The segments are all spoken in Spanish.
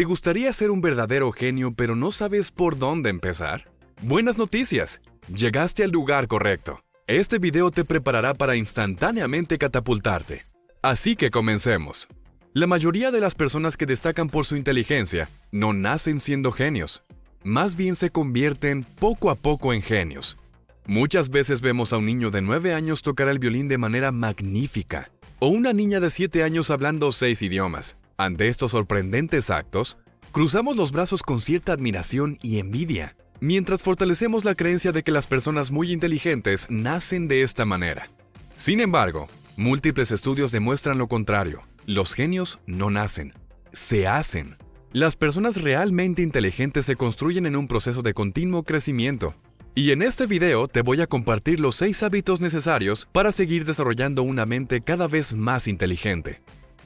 ¿Te gustaría ser un verdadero genio pero no sabes por dónde empezar? Buenas noticias, llegaste al lugar correcto. Este video te preparará para instantáneamente catapultarte. Así que comencemos. La mayoría de las personas que destacan por su inteligencia no nacen siendo genios, más bien se convierten poco a poco en genios. Muchas veces vemos a un niño de 9 años tocar el violín de manera magnífica, o una niña de 7 años hablando seis idiomas. Ante estos sorprendentes actos, cruzamos los brazos con cierta admiración y envidia, mientras fortalecemos la creencia de que las personas muy inteligentes nacen de esta manera. Sin embargo, múltiples estudios demuestran lo contrario. Los genios no nacen, se hacen. Las personas realmente inteligentes se construyen en un proceso de continuo crecimiento. Y en este video te voy a compartir los 6 hábitos necesarios para seguir desarrollando una mente cada vez más inteligente.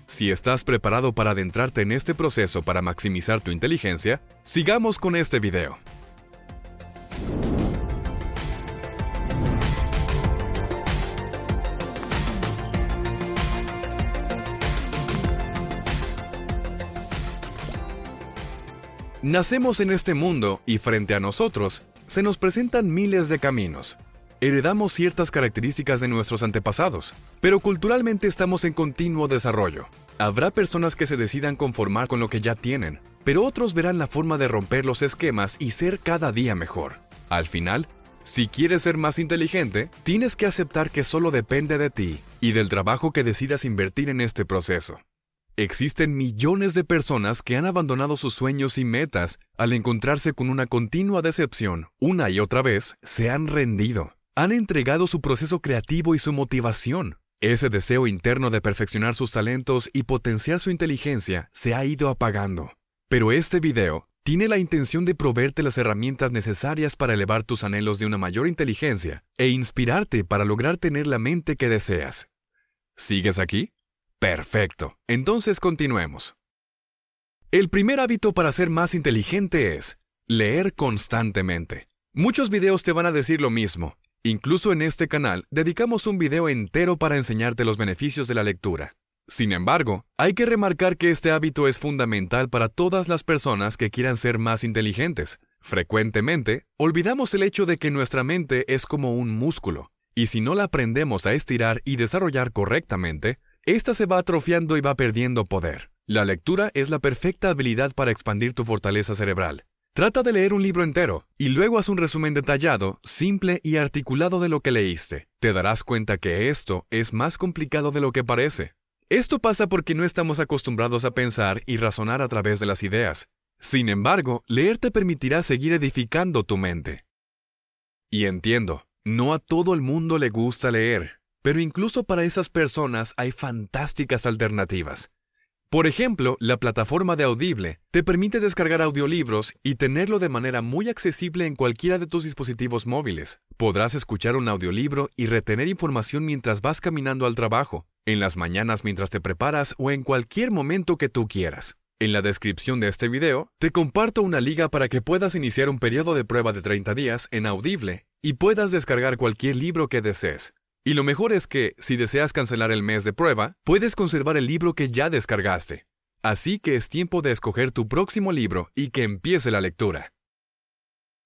Si estás preparado para adentrarte en este proceso para maximizar tu inteligencia, sigamos con este video. Nacemos en este mundo y frente a nosotros se nos presentan miles de caminos. Heredamos ciertas características de nuestros antepasados, pero culturalmente estamos en continuo desarrollo. Habrá personas que se decidan conformar con lo que ya tienen, pero otros verán la forma de romper los esquemas y ser cada día mejor. Al final, si quieres ser más inteligente, tienes que aceptar que solo depende de ti y del trabajo que decidas invertir en este proceso. Existen millones de personas que han abandonado sus sueños y metas al encontrarse con una continua decepción, una y otra vez, se han rendido. Han entregado su proceso creativo y su motivación. Ese deseo interno de perfeccionar sus talentos y potenciar su inteligencia se ha ido apagando. Pero este video tiene la intención de proveerte las herramientas necesarias para elevar tus anhelos de una mayor inteligencia e inspirarte para lograr tener la mente que deseas. ¿Sigues aquí? Perfecto. Entonces continuemos. El primer hábito para ser más inteligente es leer constantemente. Muchos videos te van a decir lo mismo. Incluso en este canal dedicamos un video entero para enseñarte los beneficios de la lectura. Sin embargo, hay que remarcar que este hábito es fundamental para todas las personas que quieran ser más inteligentes. Frecuentemente, olvidamos el hecho de que nuestra mente es como un músculo, y si no la aprendemos a estirar y desarrollar correctamente, esta se va atrofiando y va perdiendo poder. La lectura es la perfecta habilidad para expandir tu fortaleza cerebral. Trata de leer un libro entero y luego haz un resumen detallado, simple y articulado de lo que leíste. Te darás cuenta que esto es más complicado de lo que parece. Esto pasa porque no estamos acostumbrados a pensar y razonar a través de las ideas. Sin embargo, leer te permitirá seguir edificando tu mente. Y entiendo, no a todo el mundo le gusta leer. Pero incluso para esas personas hay fantásticas alternativas. Por ejemplo, la plataforma de Audible te permite descargar audiolibros y tenerlo de manera muy accesible en cualquiera de tus dispositivos móviles. Podrás escuchar un audiolibro y retener información mientras vas caminando al trabajo, en las mañanas mientras te preparas o en cualquier momento que tú quieras. En la descripción de este video, te comparto una liga para que puedas iniciar un periodo de prueba de 30 días en Audible y puedas descargar cualquier libro que desees. Y lo mejor es que, si deseas cancelar el mes de prueba, puedes conservar el libro que ya descargaste. Así que es tiempo de escoger tu próximo libro y que empiece la lectura.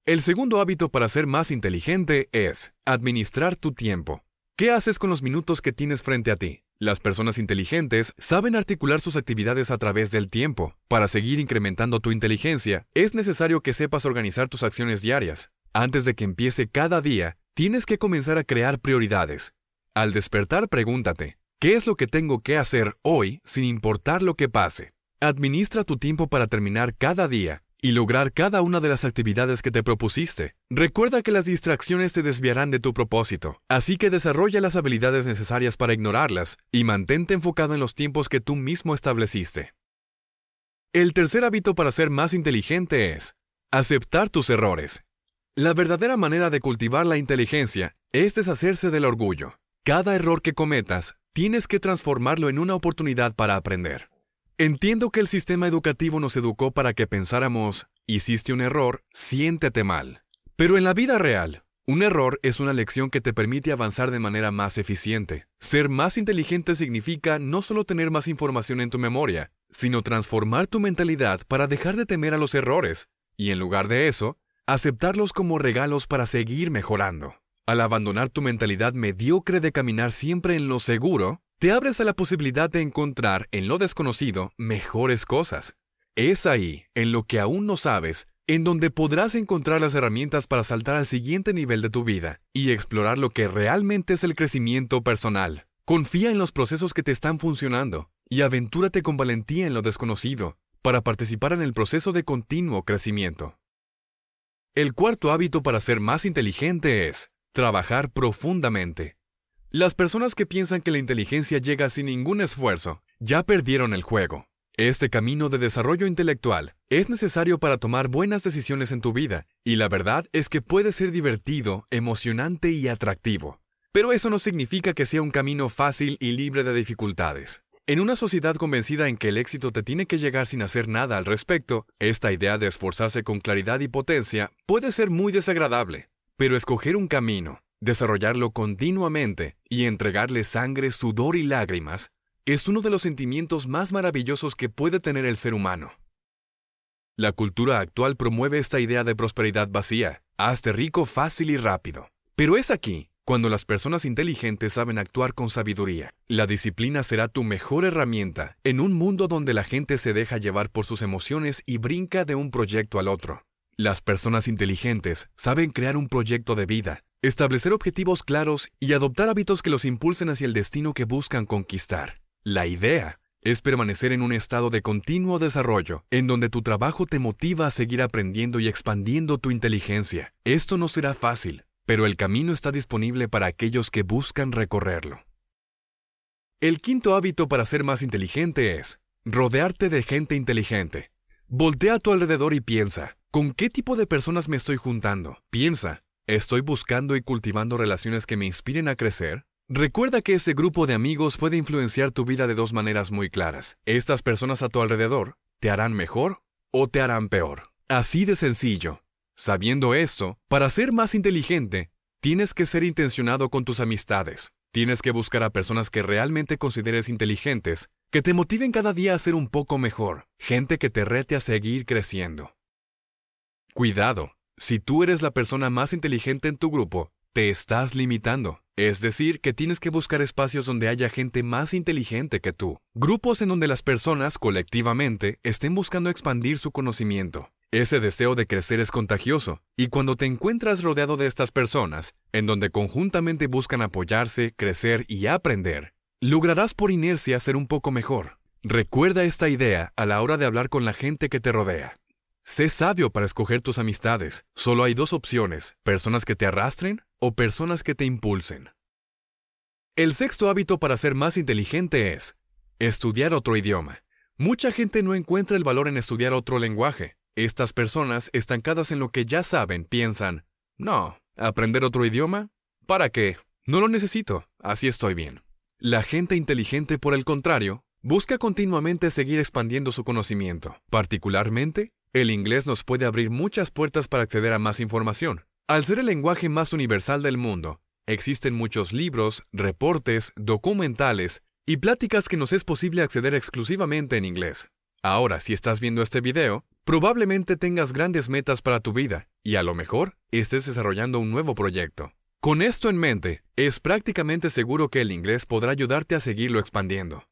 El segundo hábito para ser más inteligente es administrar tu tiempo. ¿Qué haces con los minutos que tienes frente a ti? Las personas inteligentes saben articular sus actividades a través del tiempo. Para seguir incrementando tu inteligencia, es necesario que sepas organizar tus acciones diarias. Antes de que empiece cada día, Tienes que comenzar a crear prioridades. Al despertar, pregúntate, ¿qué es lo que tengo que hacer hoy sin importar lo que pase? Administra tu tiempo para terminar cada día y lograr cada una de las actividades que te propusiste. Recuerda que las distracciones te desviarán de tu propósito, así que desarrolla las habilidades necesarias para ignorarlas y mantente enfocado en los tiempos que tú mismo estableciste. El tercer hábito para ser más inteligente es aceptar tus errores la verdadera manera de cultivar la inteligencia es deshacerse del orgullo. Cada error que cometas, tienes que transformarlo en una oportunidad para aprender. Entiendo que el sistema educativo nos educó para que pensáramos, hiciste un error, siéntete mal. Pero en la vida real, Un error es una lección que te permite avanzar de manera más eficiente. Ser más inteligente significa no solo tener más información en tu memoria, sino transformar tu mentalidad para dejar de temer a los errores y en lugar de eso, aceptarlos como regalos para seguir mejorando. Al abandonar tu mentalidad mediocre de caminar siempre en lo seguro, te abres a la posibilidad de encontrar en lo desconocido mejores cosas. Es ahí, en lo que aún no sabes, en donde podrás encontrar las herramientas para saltar al siguiente nivel de tu vida y explorar lo que realmente es el crecimiento personal. Confía en los procesos que te están funcionando y aventúrate con valentía en lo desconocido para participar en el proceso de continuo crecimiento. El cuarto hábito para ser más inteligente es trabajar profundamente. Las personas que piensan que la inteligencia llega sin ningún esfuerzo ya perdieron el juego. Este camino de desarrollo intelectual es necesario para tomar buenas decisiones en tu vida, y la verdad es que puede ser divertido, emocionante y atractivo. Pero eso no significa que sea un camino fácil y libre de dificultades. En una sociedad convencida en que el éxito te tiene que llegar sin hacer nada al respecto, esta idea de esforzarse con claridad y potencia puede ser muy desagradable. Pero escoger un camino, desarrollarlo continuamente y entregarle sangre, sudor y lágrimas es uno de los sentimientos más maravillosos que puede tener el ser humano. La cultura actual promueve esta idea de prosperidad vacía, hazte rico fácil y rápido. Pero es aquí, cuando las personas inteligentes saben actuar con sabiduría. La disciplina será tu mejor herramienta en un mundo donde la gente se deja llevar por sus emociones y brinca de un proyecto al otro. Las personas inteligentes saben crear un proyecto de vida, establecer objetivos claros y adoptar hábitos que los impulsen hacia el destino que buscan conquistar. La idea es permanecer en un estado de continuo desarrollo, en donde tu trabajo te motiva a seguir aprendiendo y expandiendo tu inteligencia. Esto no será fácil, pero el camino está disponible para aquellos que buscan recorrerlo. El quinto hábito para ser más inteligente es rodearte de gente inteligente. Voltea a tu alrededor y piensa, ¿con qué tipo de personas me estoy juntando? Piensa, ¿estoy buscando y cultivando relaciones que me inspiren a crecer? Recuerda que ese grupo de amigos puede influenciar tu vida de dos maneras muy claras. Estas personas a tu alrededor te harán mejor o te harán peor. Así de sencillo. Sabiendo esto, para ser más inteligente, tienes que ser intencionado con tus amistades. Tienes que buscar a personas que realmente consideres inteligentes, que te motiven cada día a ser un poco mejor, gente que te rete a seguir creciendo. Cuidado, si tú eres la persona más inteligente en tu grupo, te estás limitando. Es decir, que tienes que buscar espacios donde haya gente más inteligente que tú. Grupos en donde las personas, colectivamente, estén buscando expandir su conocimiento. Ese deseo de crecer es contagioso, y cuando te encuentras rodeado de estas personas, en donde conjuntamente buscan apoyarse, crecer y aprender, lograrás por inercia ser un poco mejor. Recuerda esta idea a la hora de hablar con la gente que te rodea. Sé sabio para escoger tus amistades. Solo hay dos opciones, personas que te arrastren o personas que te impulsen. El sexto hábito para ser más inteligente es estudiar otro idioma. Mucha gente no encuentra el valor en estudiar otro lenguaje. Estas personas, estancadas en lo que ya saben, piensan, no, ¿aprender otro idioma? ¿Para qué? No lo necesito, así estoy bien. La gente inteligente, por el contrario, busca continuamente seguir expandiendo su conocimiento. Particularmente, el inglés nos puede abrir muchas puertas para acceder a más información. Al ser el lenguaje más universal del mundo, existen muchos libros, reportes, documentales y pláticas que nos es posible acceder exclusivamente en inglés. Ahora, si estás viendo este video, probablemente tengas grandes metas para tu vida y a lo mejor estés desarrollando un nuevo proyecto. Con esto en mente, es prácticamente seguro que el inglés podrá ayudarte a seguirlo expandiendo.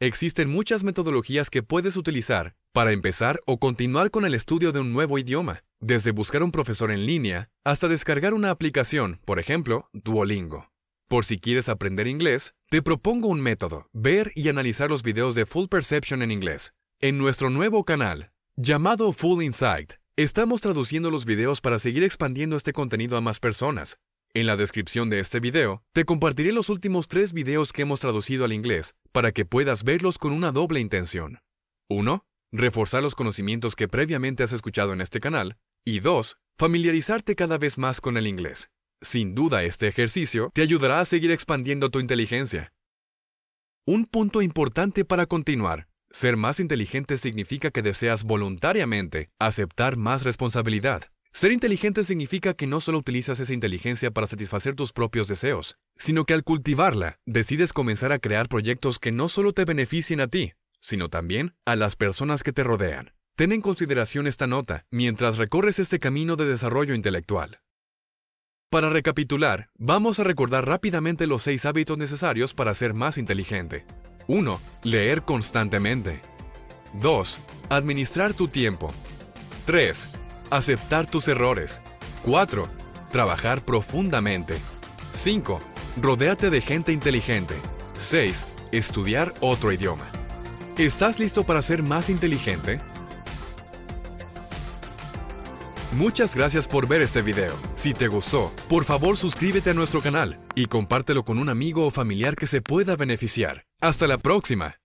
Existen muchas metodologías que puedes utilizar para empezar o continuar con el estudio de un nuevo idioma desde buscar un profesor en línea hasta descargar una aplicación, por ejemplo, Duolingo. Por si quieres aprender inglés, te propongo un método, ver y analizar los videos de Full Perception en inglés. En nuestro nuevo canal, llamado Full Insight, estamos traduciendo los videos para seguir expandiendo este contenido a más personas. En la descripción de este video, te compartiré los últimos tres videos que hemos traducido al inglés para que puedas verlos con una doble intención. 1. Reforzar los conocimientos que previamente has escuchado en este canal. Y dos, familiarizarte cada vez más con el inglés. Sin duda este ejercicio te ayudará a seguir expandiendo tu inteligencia. Un punto importante para continuar. Ser más inteligente significa que deseas voluntariamente aceptar más responsabilidad. Ser inteligente significa que no solo utilizas esa inteligencia para satisfacer tus propios deseos, sino que al cultivarla, decides comenzar a crear proyectos que no solo te beneficien a ti, sino también a las personas que te rodean. Ten en consideración esta nota mientras recorres este camino de desarrollo intelectual. Para recapitular, vamos a recordar rápidamente los seis hábitos necesarios para ser más inteligente. 1. Leer constantemente. 2. Administrar tu tiempo. 3. Aceptar tus errores. 4. Trabajar profundamente. 5. Rodéate de gente inteligente. 6. Estudiar otro idioma. ¿Estás listo para ser más inteligente? Muchas gracias por ver este video. Si te gustó, por favor suscríbete a nuestro canal y compártelo con un amigo o familiar que se pueda beneficiar. Hasta la próxima.